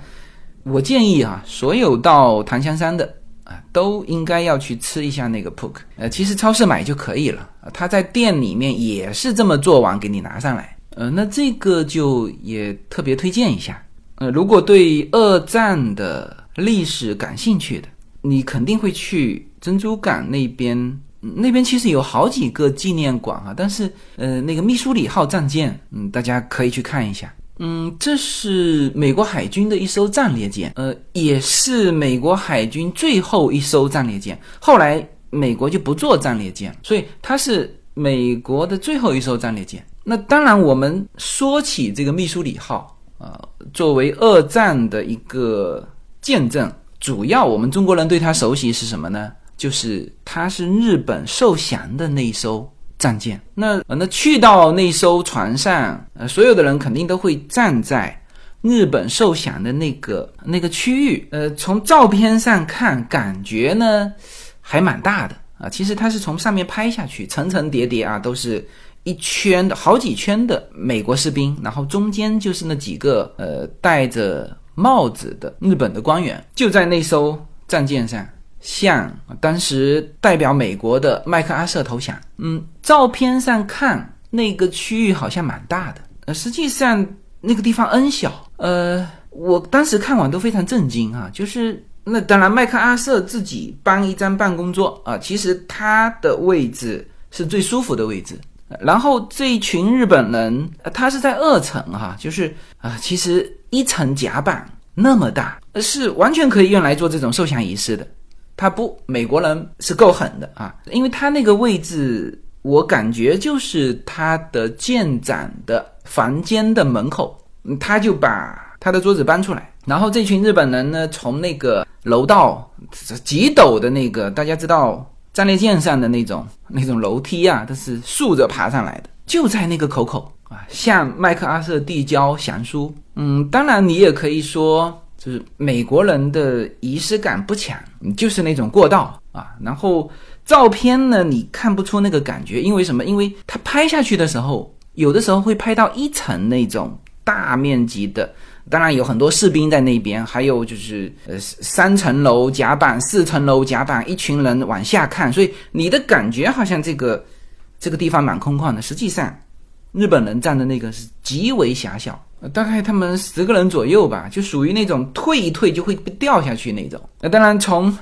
我建议啊，所有到檀香山的。啊，都应该要去吃一下那个 poke，呃，其实超市买就可以了，他在店里面也是这么做完给你拿上来，呃，那这个就也特别推荐一下，呃，如果对二战的历史感兴趣的，你肯定会去珍珠港那边，那边其实有好几个纪念馆啊，但是呃，那个密苏里号战舰，嗯，大家可以去看一下。嗯，这是美国海军的一艘战列舰，呃，也是美国海军最后一艘战列舰。后来美国就不做战列舰，所以它是美国的最后一艘战列舰。那当然，我们说起这个密苏里号啊，作为二战的一个见证，主要我们中国人对它熟悉是什么呢？就是它是日本受降的那一艘。战舰，那那去到那艘船上，呃，所有的人肯定都会站在日本受降的那个那个区域，呃，从照片上看，感觉呢还蛮大的啊。其实它是从上面拍下去，层层叠叠啊，都是一圈的好几圈的美国士兵，然后中间就是那几个呃戴着帽子的日本的官员，就在那艘战舰上。向当时代表美国的麦克阿瑟投降。嗯，照片上看那个区域好像蛮大的，呃，实际上那个地方 N 小。呃，我当时看完都非常震惊啊，就是那当然麦克阿瑟自己搬一张办公桌啊，其实他的位置是最舒服的位置。然后这一群日本人，他是在二层哈，就是啊，其实一层甲板那么大，是完全可以用来做这种受降仪式的。他不，美国人是够狠的啊，因为他那个位置我感觉就是他的舰长的房间的门口，他就把他的桌子搬出来，然后这群日本人呢，从那个楼道几陡的那个，大家知道战列舰上的那种那种楼梯啊，都是竖着爬上来的，就在那个口口啊，向麦克阿瑟递交降书。嗯，当然你也可以说，就是美国人的仪式感不强，就是那种过道啊，然后。照片呢，你看不出那个感觉，因为什么？因为它拍下去的时候，有的时候会拍到一层那种大面积的，当然有很多士兵在那边，还有就是呃三层楼甲板、四层楼甲板，一群人往下看，所以你的感觉好像这个这个地方蛮空旷的。实际上，日本人站的那个是极为狭小，大概他们十个人左右吧，就属于那种退一退就会掉下去那种。那当然从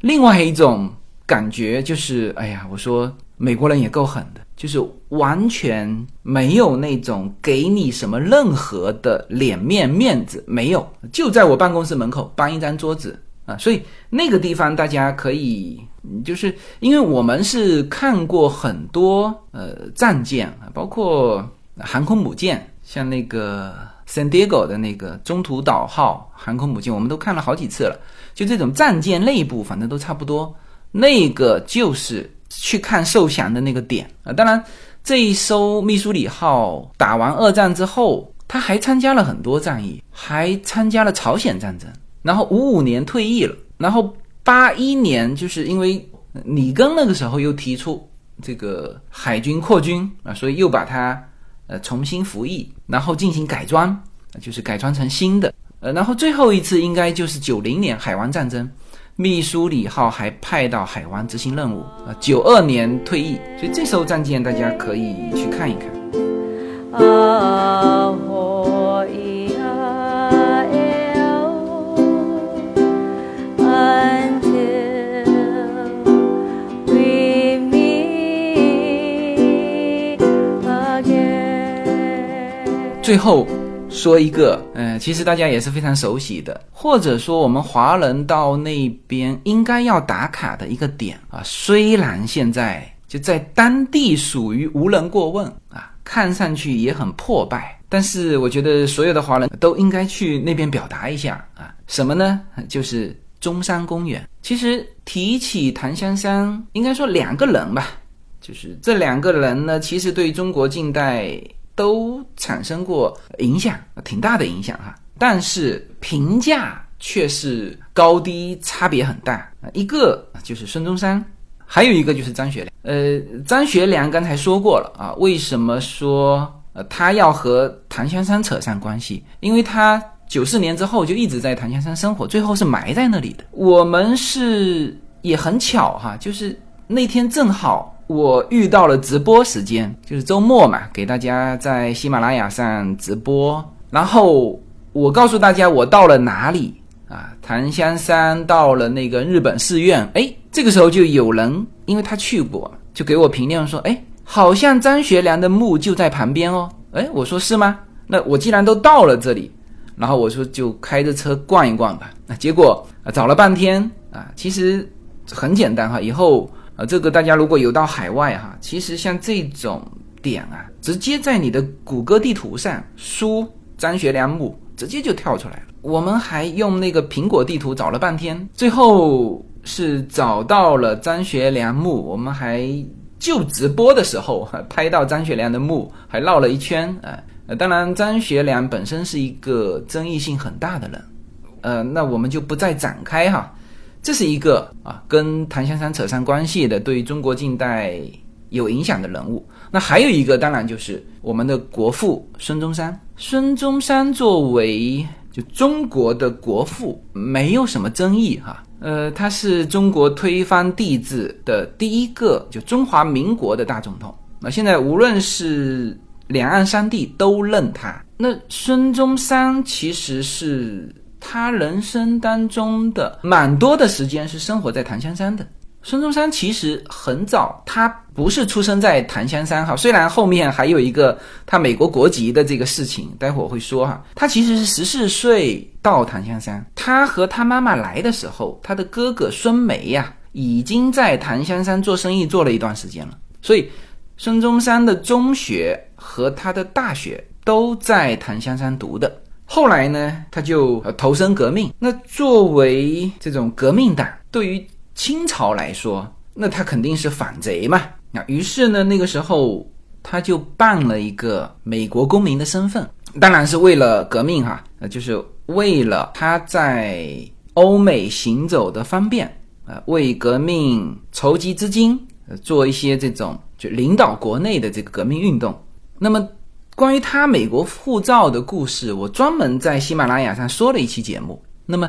另外一种。感觉就是，哎呀，我说美国人也够狠的，就是完全没有那种给你什么任何的脸面面子，没有，就在我办公室门口搬一张桌子啊，所以那个地方大家可以，就是因为我们是看过很多呃战舰啊，包括航空母舰，像那个 San Diego 的那个中途岛号航空母舰，我们都看了好几次了，就这种战舰内部，反正都差不多。那个就是去看受降的那个点啊！当然，这一艘密苏里号打完二战之后，他还参加了很多战役，还参加了朝鲜战争。然后五五年退役了，然后八一年就是因为里根那个时候又提出这个海军扩军啊，所以又把它呃重新服役，然后进行改装，就是改装成新的。呃，然后最后一次应该就是九零年海湾战争。密苏里号还派到海湾执行任务啊，九二年退役，所以这艘战舰大家可以去看一看。最后。说一个，嗯，其实大家也是非常熟悉的，或者说我们华人到那边应该要打卡的一个点啊。虽然现在就在当地属于无人过问啊，看上去也很破败，但是我觉得所有的华人都应该去那边表达一下啊。什么呢？就是中山公园。其实提起檀香山，应该说两个人吧，就是这两个人呢，其实对中国近代。都产生过影响，挺大的影响哈，但是评价却是高低差别很大。一个就是孙中山，还有一个就是张学良。呃，张学良刚才说过了啊，为什么说呃他要和檀香山扯上关系？因为他九四年之后就一直在檀香山生活，最后是埋在那里的。我们是也很巧哈，就是那天正好。我遇到了直播时间，就是周末嘛，给大家在喜马拉雅上直播。然后我告诉大家我到了哪里啊？檀香山到了那个日本寺院。哎，这个时候就有人，因为他去过，就给我评论说：“哎，好像张学良的墓就在旁边哦。”哎，我说是吗？那我既然都到了这里，然后我说就开着车逛一逛吧。那结果，找了半天啊，其实很简单哈，以后。啊，这个大家如果有到海外哈，其实像这种点啊，直接在你的谷歌地图上输张学良墓，直接就跳出来了。我们还用那个苹果地图找了半天，最后是找到了张学良墓。我们还就直播的时候拍到张学良的墓，还绕了一圈。哎，呃，当然张学良本身是一个争议性很大的人，呃，那我们就不再展开哈。这是一个啊，跟檀香山扯上关系的，对中国近代有影响的人物。那还有一个，当然就是我们的国父孙中山。孙中山作为就中国的国父，没有什么争议哈。呃，他是中国推翻帝制的第一个就中华民国的大总统。那现在无论是两岸三地都认他。那孙中山其实是。他人生当中的蛮多的时间是生活在檀香山的。孙中山其实很早，他不是出生在檀香山哈，虽然后面还有一个他美国国籍的这个事情，待会儿会说哈。他其实是十四岁到檀香山，他和他妈妈来的时候，他的哥哥孙梅呀已经在檀香山做生意做了一段时间了，所以孙中山的中学和他的大学都在檀香山读的。后来呢，他就投身革命。那作为这种革命党，对于清朝来说，那他肯定是反贼嘛。那于是呢，那个时候他就办了一个美国公民的身份，当然是为了革命哈，呃，就是为了他在欧美行走的方便，呃，为革命筹集资金，呃，做一些这种就领导国内的这个革命运动。那么。关于他美国护照的故事，我专门在喜马拉雅上说了一期节目。那么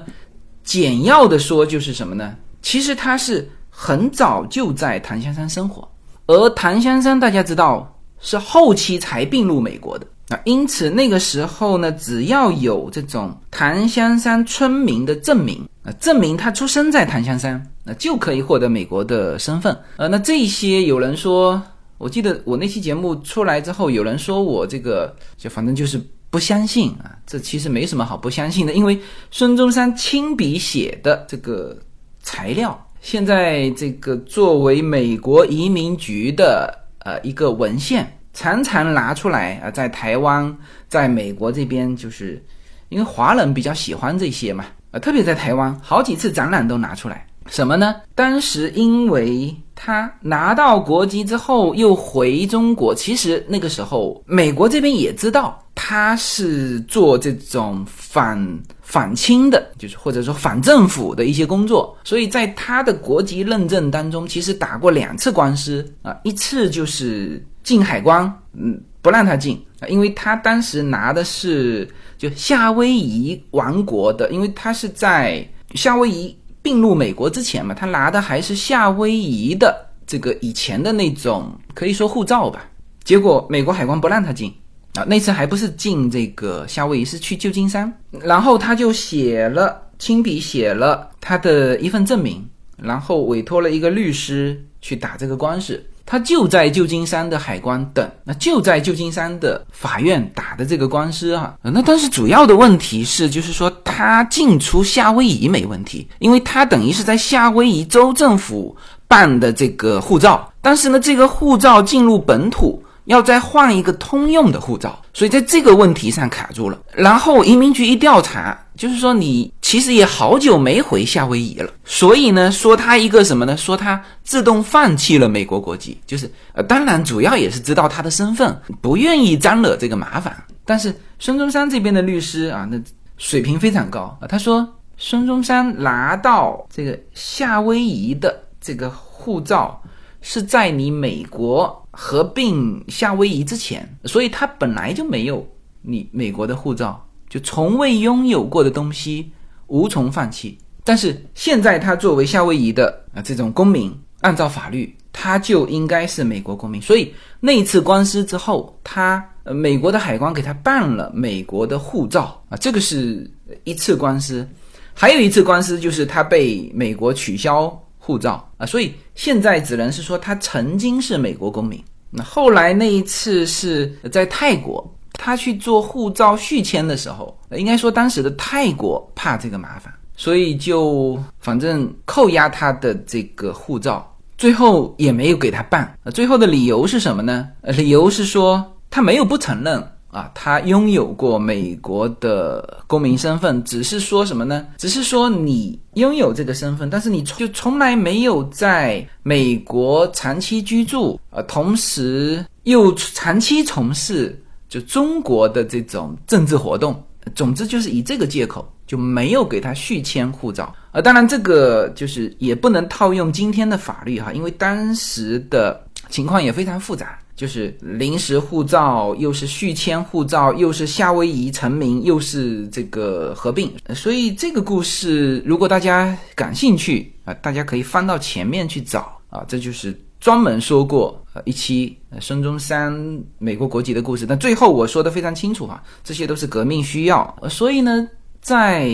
简要的说就是什么呢？其实他是很早就在檀香山生活，而檀香山大家知道是后期才并入美国的啊，因此那个时候呢，只要有这种檀香山村民的证明啊，证明他出生在檀香山，那就可以获得美国的身份。呃，那这些有人说。我记得我那期节目出来之后，有人说我这个就反正就是不相信啊，这其实没什么好不相信的，因为孙中山亲笔写的这个材料，现在这个作为美国移民局的呃一个文献，常常拿出来啊，在台湾，在美国这边，就是因为华人比较喜欢这些嘛，啊，特别在台湾，好几次展览都拿出来。什么呢？当时因为他拿到国籍之后又回中国，其实那个时候美国这边也知道他是做这种反反清的，就是或者说反政府的一些工作，所以在他的国籍认证当中，其实打过两次官司啊，一次就是进海关，嗯，不让他进啊，因为他当时拿的是就夏威夷王国的，因为他是在夏威夷。并入美国之前嘛，他拿的还是夏威夷的这个以前的那种，可以说护照吧。结果美国海关不让他进啊，那次还不是进这个夏威夷，是去旧金山。然后他就写了亲笔写了他的一份证明，然后委托了一个律师去打这个官司。他就在旧金山的海关等，那就在旧金山的法院打的这个官司啊。那但是主要的问题是，就是说他进出夏威夷没问题，因为他等于是在夏威夷州政府办的这个护照，但是呢，这个护照进入本土。要再换一个通用的护照，所以在这个问题上卡住了。然后移民局一调查，就是说你其实也好久没回夏威夷了，所以呢，说他一个什么呢？说他自动放弃了美国国籍，就是呃，当然主要也是知道他的身份，不愿意沾惹这个麻烦。但是孙中山这边的律师啊，那水平非常高啊，他说孙中山拿到这个夏威夷的这个护照是在你美国。合并夏威夷之前，所以他本来就没有你美国的护照，就从未拥有过的东西，无从放弃。但是现在他作为夏威夷的啊这种公民，按照法律，他就应该是美国公民。所以那一次官司之后，他呃美国的海关给他办了美国的护照啊，这个是一次官司。还有一次官司就是他被美国取消。护照啊，所以现在只能是说他曾经是美国公民。那后来那一次是在泰国，他去做护照续签的时候，应该说当时的泰国怕这个麻烦，所以就反正扣押他的这个护照，最后也没有给他办。最后的理由是什么呢？理由是说他没有不承认。啊，他拥有过美国的公民身份，只是说什么呢？只是说你拥有这个身份，但是你就从来没有在美国长期居住，呃，同时又长期从事就中国的这种政治活动。总之就是以这个借口就没有给他续签护照。呃，当然这个就是也不能套用今天的法律哈，因为当时的情况也非常复杂。就是临时护照，又是续签护照，又是夏威夷成名，又是这个合并，所以这个故事如果大家感兴趣啊，大家可以翻到前面去找啊，这就是专门说过呃一期孙中山美国国籍的故事。但最后我说的非常清楚哈，这些都是革命需要，所以呢，在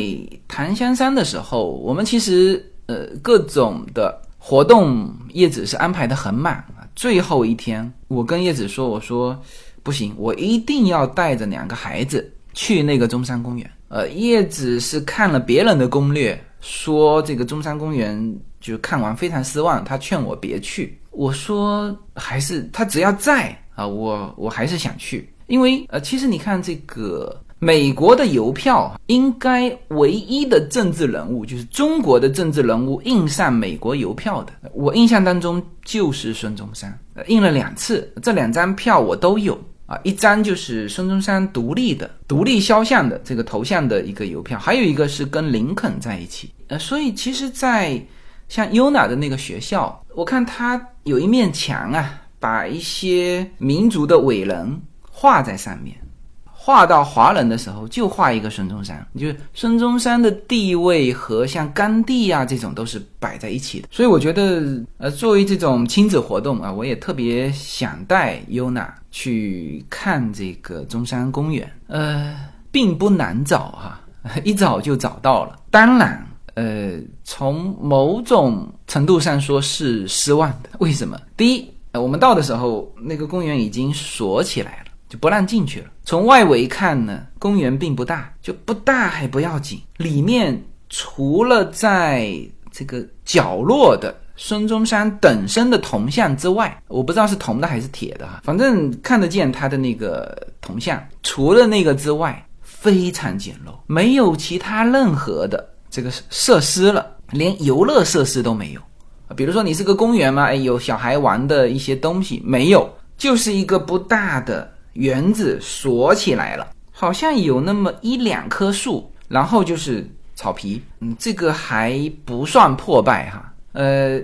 檀香山的时候，我们其实呃各种的活动叶子是安排的很满啊。最后一天，我跟叶子说：“我说不行，我一定要带着两个孩子去那个中山公园。”呃，叶子是看了别人的攻略，说这个中山公园就看完非常失望，他劝我别去。我说还是他只要在啊，我我还是想去，因为呃，其实你看这个美国的邮票，应该唯一的政治人物就是中国的政治人物印上美国邮票的，我印象当中就是孙中山，印了两次，这两张票我都有。啊，一张就是孙中山独立的独立肖像的这个头像的一个邮票，还有一个是跟林肯在一起，呃，所以其实，在像 UNA 的那个学校，我看它有一面墙啊，把一些民族的伟人画在上面。画到华人的时候，就画一个孙中山，就是孙中山的地位和像甘地啊这种都是摆在一起的。所以我觉得，呃，作为这种亲子活动啊，我也特别想带 UNA 去看这个中山公园。呃，并不难找哈，一找就找到了。当然。呃，从某种程度上说是失望的。为什么？第一，我们到的时候，那个公园已经锁起来了，就不让进去了。从外围看呢，公园并不大，就不大还不要紧。里面除了在这个角落的孙中山等身的铜像之外，我不知道是铜的还是铁的哈，反正看得见他的那个铜像。除了那个之外，非常简陋，没有其他任何的。这个设施了，连游乐设施都没有。比如说你是个公园嘛，哎，有小孩玩的一些东西没有，就是一个不大的园子锁起来了，好像有那么一两棵树，然后就是草皮。嗯，这个还不算破败哈。呃，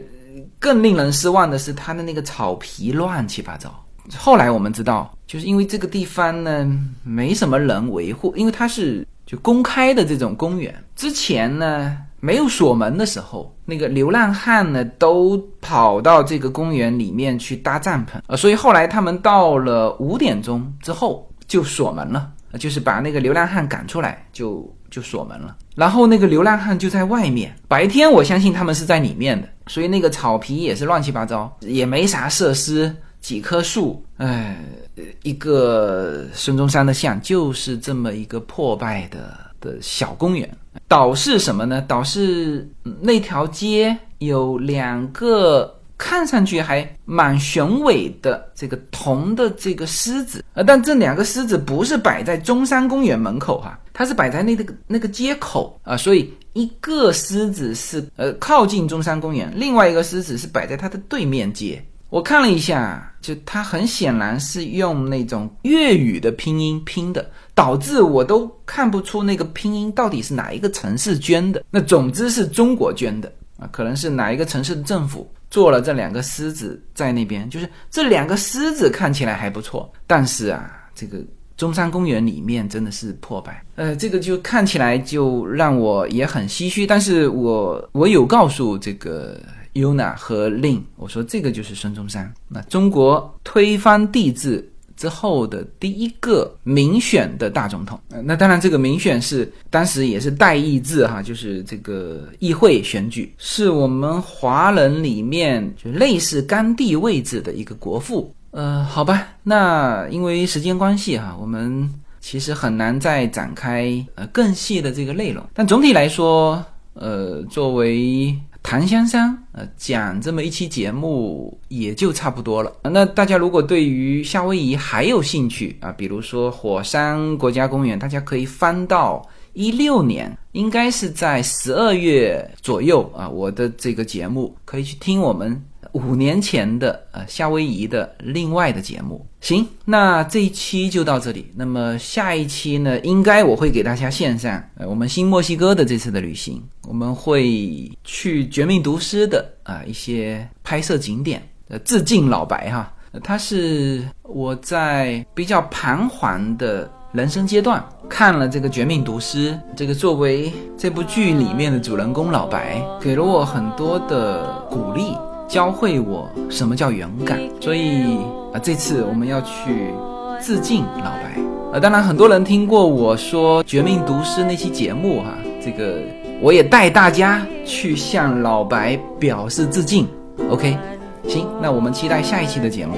更令人失望的是它的那个草皮乱七八糟。后来我们知道，就是因为这个地方呢没什么人维护，因为它是。就公开的这种公园，之前呢没有锁门的时候，那个流浪汉呢都跑到这个公园里面去搭帐篷啊，所以后来他们到了五点钟之后就锁门了，就是把那个流浪汉赶出来就就锁门了，然后那个流浪汉就在外面，白天我相信他们是在里面的，所以那个草皮也是乱七八糟，也没啥设施。几棵树，哎，一个孙中山的像，就是这么一个破败的的小公园。导是什么呢？导是那条街有两个看上去还蛮雄伟的这个铜的这个狮子，呃，但这两个狮子不是摆在中山公园门口哈，它是摆在那个那个街口啊，所以一个狮子是呃靠近中山公园，另外一个狮子是摆在它的对面街。我看了一下，就它很显然是用那种粤语的拼音拼的，导致我都看不出那个拼音到底是哪一个城市捐的。那总之是中国捐的啊，可能是哪一个城市的政府做了这两个狮子在那边。就是这两个狮子看起来还不错，但是啊，这个中山公园里面真的是破败。呃，这个就看起来就让我也很唏嘘。但是我我有告诉这个。UNA 和令，我说这个就是孙中山。那中国推翻帝制之后的第一个民选的大总统。那当然，这个民选是当时也是代议制哈，就是这个议会选举，是我们华人里面就类似甘地位置的一个国父。呃，好吧，那因为时间关系哈，我们其实很难再展开呃更细的这个内容。但总体来说，呃，作为檀香山，呃，讲这么一期节目也就差不多了。那大家如果对于夏威夷还有兴趣啊，比如说火山国家公园，大家可以翻到一六年，应该是在十二月左右啊，我的这个节目可以去听我们。五年前的呃夏威夷的另外的节目，行，那这一期就到这里。那么下一期呢，应该我会给大家线上呃我们新墨西哥的这次的旅行，我们会去《绝命毒师》的啊一些拍摄景点，呃致敬老白哈，他是我在比较彷徨的人生阶段看了这个《绝命毒师》，这个作为这部剧里面的主人公老白，给了我很多的鼓励。教会我什么叫勇敢，所以啊，这次我们要去致敬老白啊。当然，很多人听过我说《绝命毒师》那期节目哈，这个我也带大家去向老白表示致敬。OK，行，那我们期待下一期的节目。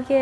hug.